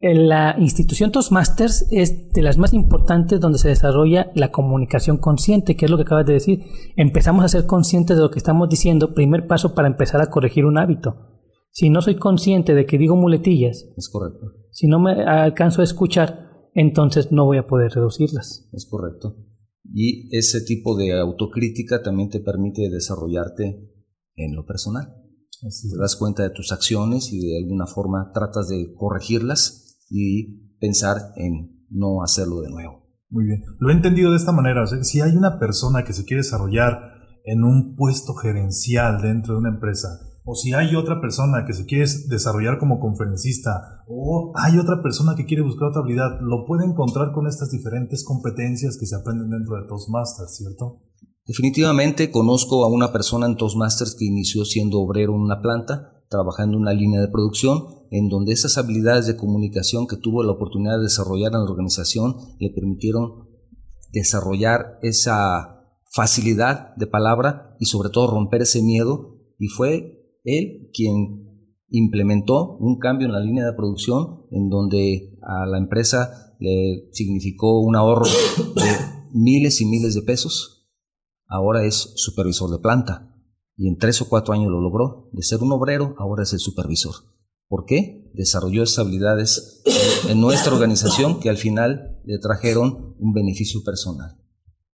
Speaker 3: La institución Toastmasters es de las más importantes donde se desarrolla la comunicación consciente, que es lo que acabas de decir. Empezamos a ser conscientes de lo que estamos diciendo, primer paso para empezar a corregir un hábito. Si no soy consciente de que digo muletillas,
Speaker 2: es correcto.
Speaker 3: Si no me alcanzo a escuchar, entonces no voy a poder reducirlas.
Speaker 2: Es correcto. Y ese tipo de autocrítica también te permite desarrollarte en lo personal. te das cuenta de tus acciones y de alguna forma tratas de corregirlas y pensar en no hacerlo de nuevo.
Speaker 4: Muy bien. Lo he entendido de esta manera. si hay una persona que se quiere desarrollar en un puesto gerencial dentro de una empresa, o si hay otra persona que se quiere desarrollar como conferencista, o hay otra persona que quiere buscar otra habilidad, lo puede encontrar con estas diferentes competencias que se aprenden dentro de Toastmasters, ¿cierto?
Speaker 2: Definitivamente conozco a una persona en Toastmasters que inició siendo obrero en una planta, trabajando en una línea de producción, en donde esas habilidades de comunicación que tuvo la oportunidad de desarrollar en la organización le permitieron desarrollar esa facilidad de palabra y sobre todo romper ese miedo y fue él quien implementó un cambio en la línea de producción en donde a la empresa le significó un ahorro de miles y miles de pesos. Ahora es supervisor de planta y en tres o cuatro años lo logró. De ser un obrero, ahora es el supervisor. ¿Por qué? Desarrolló esas habilidades en nuestra organización que al final le trajeron un beneficio personal.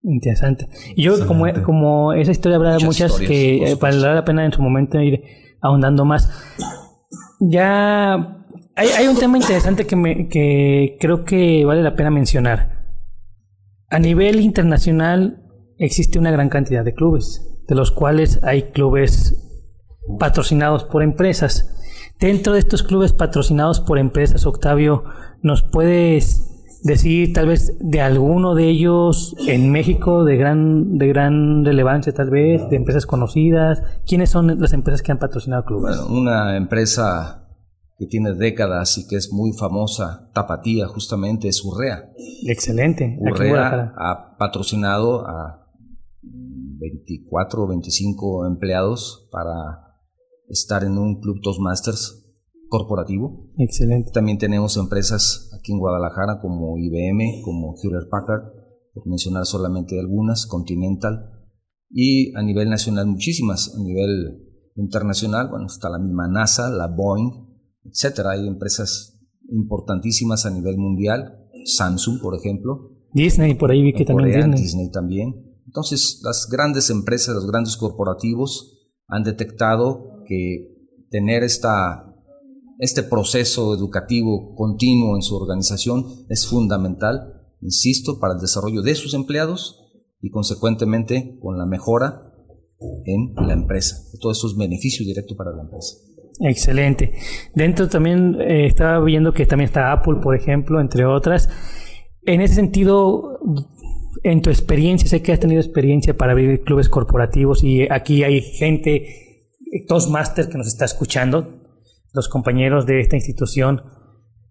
Speaker 3: Interesante. Y yo, como, como esa historia habrá muchas, que eh, valdrá la pena en su momento ir ahondando más. Ya hay, hay un tema interesante que, me, que creo que vale la pena mencionar. A nivel internacional existe una gran cantidad de clubes, de los cuales hay clubes patrocinados por empresas. Dentro de estos clubes patrocinados por empresas, Octavio, ¿nos puedes decir tal vez de alguno de ellos en México de gran, de gran relevancia tal vez, de empresas conocidas? ¿Quiénes son las empresas que han patrocinado clubes?
Speaker 2: Bueno, una empresa que tiene décadas y que es muy famosa, Tapatía, justamente, es Urrea.
Speaker 3: Excelente.
Speaker 2: Urrea ha patrocinado a 24 o 25 empleados para estar en un club Toastmasters corporativo.
Speaker 3: Excelente.
Speaker 2: También tenemos empresas aquí en Guadalajara como IBM, como Hewlett Packard, por mencionar solamente algunas, Continental, y a nivel nacional muchísimas, a nivel internacional, bueno, está la misma NASA, la Boeing, etcétera. Hay empresas importantísimas a nivel mundial, Samsung, por ejemplo.
Speaker 3: Disney, por ahí vi que también
Speaker 2: Disney. Disney también. Entonces, las grandes empresas, los grandes corporativos han detectado que tener esta este proceso educativo continuo en su organización es fundamental, insisto, para el desarrollo de sus empleados y consecuentemente con la mejora en la empresa. Todo eso es beneficio directo para la empresa.
Speaker 3: Excelente. Dentro también eh, estaba viendo que también está Apple, por ejemplo, entre otras. En ese sentido, en tu experiencia, sé que has tenido experiencia para abrir clubes corporativos y aquí hay gente, Toastmaster, que nos está escuchando los compañeros de esta institución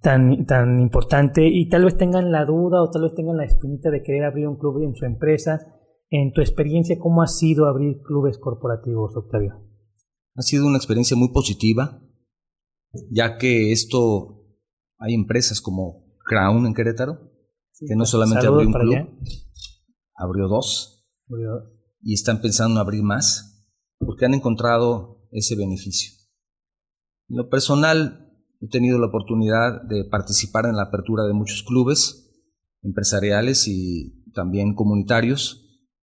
Speaker 3: tan, tan importante y tal vez tengan la duda o tal vez tengan la espinita de querer abrir un club en su empresa. En tu experiencia, ¿cómo ha sido abrir clubes corporativos, Octavio?
Speaker 2: Ha sido una experiencia muy positiva, ya que esto hay empresas como Crown en Querétaro, que no solamente abrió un club, abrió dos, y están pensando en abrir más, porque han encontrado ese beneficio. En lo personal, he tenido la oportunidad de participar en la apertura de muchos clubes empresariales y también comunitarios,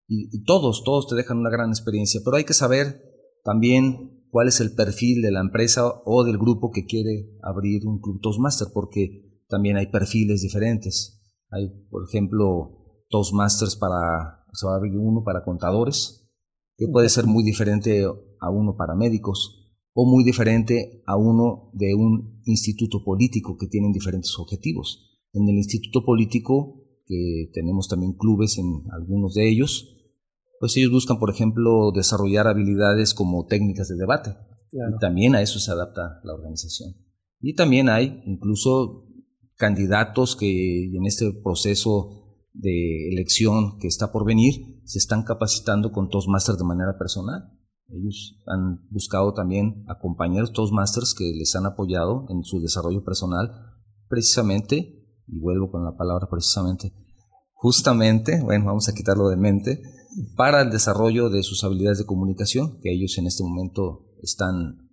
Speaker 2: y, todos, todos te dejan una gran experiencia, pero hay que saber también cuál es el perfil de la empresa o del grupo que quiere abrir un club Toastmaster, porque también hay perfiles diferentes. Hay, por ejemplo, Toastmasters para, se va a abrir uno para contadores, que puede ser muy diferente a uno para médicos o muy diferente a uno de un instituto político que tienen diferentes objetivos. En el instituto político, que tenemos también clubes en algunos de ellos, pues ellos buscan, por ejemplo, desarrollar habilidades como técnicas de debate. Y también a eso se adapta la organización. Y también hay incluso candidatos que en este proceso de elección que está por venir se están capacitando con Toastmasters de manera personal. Ellos han buscado también a compañeros Toastmasters que les han apoyado en su desarrollo personal, precisamente, y vuelvo con la palabra precisamente, justamente, bueno, vamos a quitarlo de mente, para el desarrollo de sus habilidades de comunicación que ellos en este momento están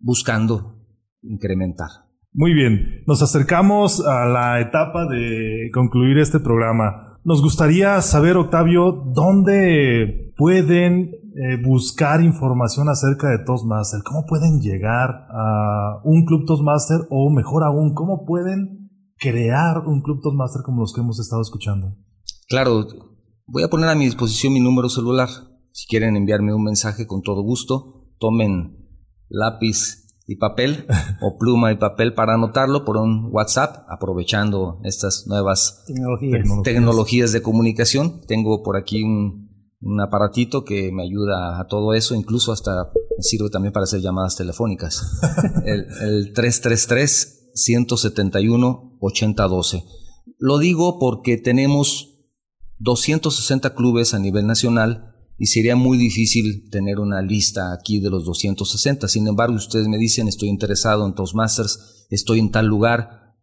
Speaker 2: buscando incrementar.
Speaker 4: Muy bien, nos acercamos a la etapa de concluir este programa. Nos gustaría saber, Octavio, dónde pueden eh, buscar información acerca de Toastmaster? ¿Cómo pueden llegar a un club Toastmaster o mejor aún, cómo pueden crear un club Toastmaster como los que hemos estado escuchando?
Speaker 2: Claro, voy a poner a mi disposición mi número celular. Si quieren enviarme un mensaje con todo gusto, tomen lápiz y papel o pluma y papel para anotarlo por un WhatsApp, aprovechando estas nuevas tecnologías de comunicación. Tengo por aquí un un aparatito que me ayuda a todo eso, incluso hasta sirve también para hacer llamadas telefónicas. el, el 333-171-8012. Lo digo porque tenemos 260 clubes a nivel nacional y sería muy difícil tener una lista aquí de los 260. Sin embargo, ustedes me dicen, estoy interesado en Toastmasters, estoy en tal lugar,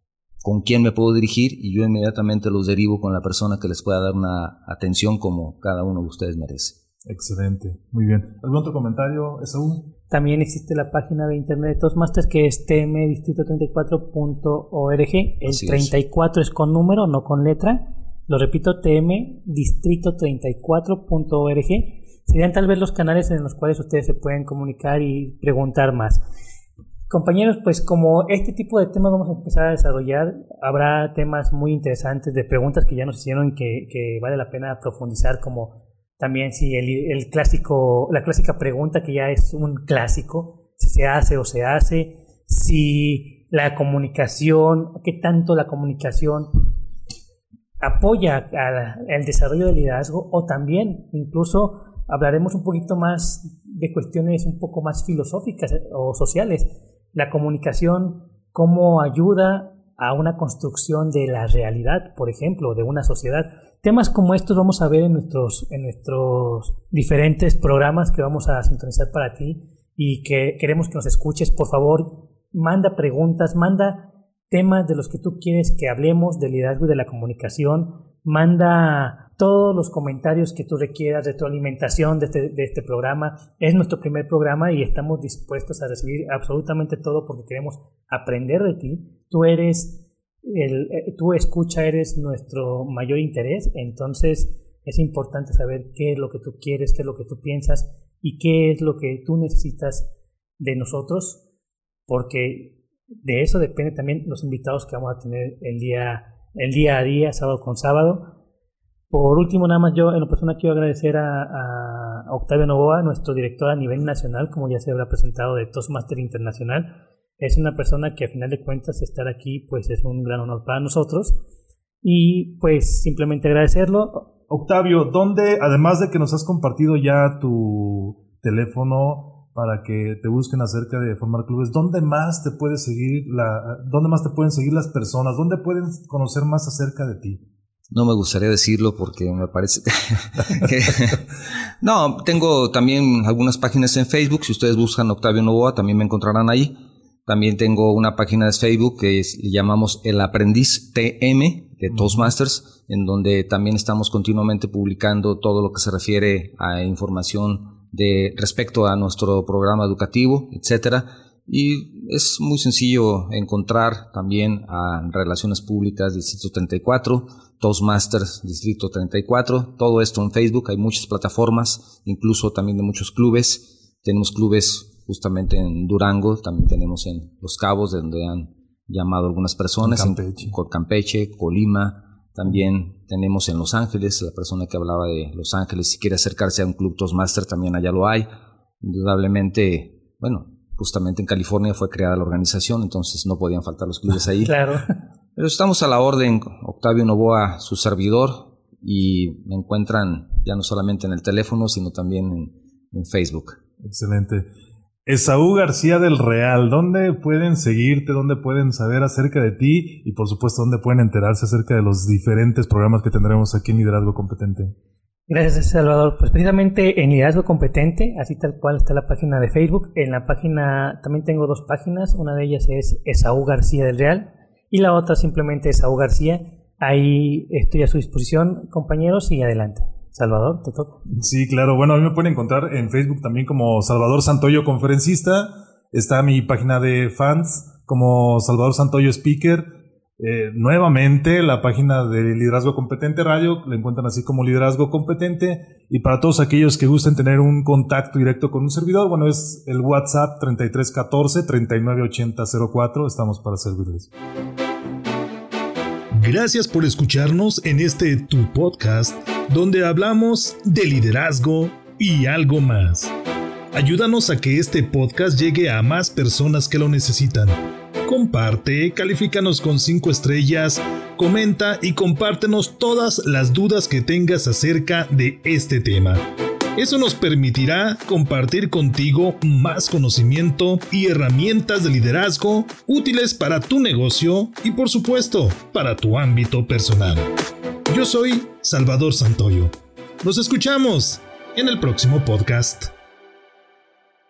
Speaker 2: ¿con quién me puedo dirigir? Y yo inmediatamente los derivo con la persona que les pueda dar una atención como cada uno de ustedes merece.
Speaker 4: Excelente, muy bien. ¿Algún otro comentario, Esaú?
Speaker 3: También existe la página de internet de Toastmasters que es tmdistrito34.org. El 34 es con número, no con letra lo repito, tmdistrito34.org. Serían tal vez los canales en los cuales ustedes se pueden comunicar y preguntar más. Compañeros, pues como este tipo de temas vamos a empezar a desarrollar, habrá temas muy interesantes de preguntas que ya nos hicieron que, que vale la pena profundizar, como también si el, el, clásico, la clásica pregunta que ya es un clásico, si se hace o se hace, si la comunicación, qué tanto la comunicación apoya el desarrollo del liderazgo o también incluso hablaremos un poquito más de cuestiones un poco más filosóficas o sociales. La comunicación, cómo ayuda a una construcción de la realidad, por ejemplo, de una sociedad. Temas como estos vamos a ver en nuestros, en nuestros diferentes programas que vamos a sintonizar para ti y que queremos que nos escuches. Por favor, manda preguntas, manda temas de los que tú quieres que hablemos del liderazgo y de la comunicación. Manda todos los comentarios que tú requieras, de este, de este programa. Es nuestro primer programa y estamos dispuestos a recibir absolutamente todo porque queremos aprender de ti. Tú eres, el, eh, tú escucha, eres nuestro mayor interés. Entonces es importante saber qué es lo que tú quieres, qué es lo que tú piensas y qué es lo que tú necesitas de nosotros porque de eso depende también los invitados que vamos a tener el día, el día a día, sábado con sábado. Por último, nada más yo en lo personal quiero agradecer a, a Octavio Novoa, nuestro director a nivel nacional, como ya se habrá presentado de Toastmaster Internacional. Es una persona que a final de cuentas estar aquí pues es un gran honor para nosotros. Y pues simplemente agradecerlo.
Speaker 4: Octavio, ¿dónde, además de que nos has compartido ya tu teléfono, para que te busquen acerca de formar clubes. ¿Dónde más te puede seguir la, dónde más te pueden seguir las personas? ¿Dónde pueden conocer más acerca de ti?
Speaker 2: No me gustaría decirlo porque me parece que... no, tengo también algunas páginas en Facebook. Si ustedes buscan Octavio Novoa, también me encontrarán ahí. También tengo una página de Facebook que le llamamos El Aprendiz TM de Toastmasters, en donde también estamos continuamente publicando todo lo que se refiere a información de respecto a nuestro programa educativo, etcétera. Y es muy sencillo encontrar también a Relaciones Públicas Distrito 34, Toastmasters Distrito 34, todo esto en Facebook, hay muchas plataformas, incluso también de muchos clubes. Tenemos clubes justamente en Durango, también tenemos en Los Cabos, de donde han llamado algunas personas, en Campeche Colima, también tenemos en Los Ángeles, la persona que hablaba de Los Ángeles, si quiere acercarse a un club Toastmaster, también allá lo hay. Indudablemente, bueno, justamente en California fue creada la organización, entonces no podían faltar los clubes ahí.
Speaker 3: claro.
Speaker 2: Pero estamos a la orden, Octavio Novoa, su servidor, y me encuentran ya no solamente en el teléfono, sino también en, en Facebook.
Speaker 4: Excelente. Esaú García del Real, ¿dónde pueden seguirte? ¿Dónde pueden saber acerca de ti? Y por supuesto, ¿dónde pueden enterarse acerca de los diferentes programas que tendremos aquí en Liderazgo Competente?
Speaker 3: Gracias, Salvador. Pues precisamente en Liderazgo Competente, así tal cual está la página de Facebook. En la página también tengo dos páginas. Una de ellas es Esaú García del Real y la otra simplemente Esaú García. Ahí estoy a su disposición, compañeros, y adelante. Salvador, te toca.
Speaker 4: Sí, claro. Bueno, a mí me pueden encontrar en Facebook también como Salvador Santoyo Conferencista. Está mi página de fans como Salvador Santoyo Speaker. Eh, nuevamente, la página de Liderazgo Competente Radio, la encuentran así como Liderazgo Competente. Y para todos aquellos que gusten tener un contacto directo con un servidor, bueno, es el WhatsApp 3314-398004. Estamos para servirles.
Speaker 1: Gracias por escucharnos en este tu podcast donde hablamos de liderazgo y algo más. Ayúdanos a que este podcast llegue a más personas que lo necesitan. Comparte, califícanos con 5 estrellas, comenta y compártenos todas las dudas que tengas acerca de este tema. Eso nos permitirá compartir contigo más conocimiento y herramientas de liderazgo útiles para tu negocio y por supuesto para tu ámbito personal. Yo soy Salvador Santoyo. Nos escuchamos en el próximo podcast.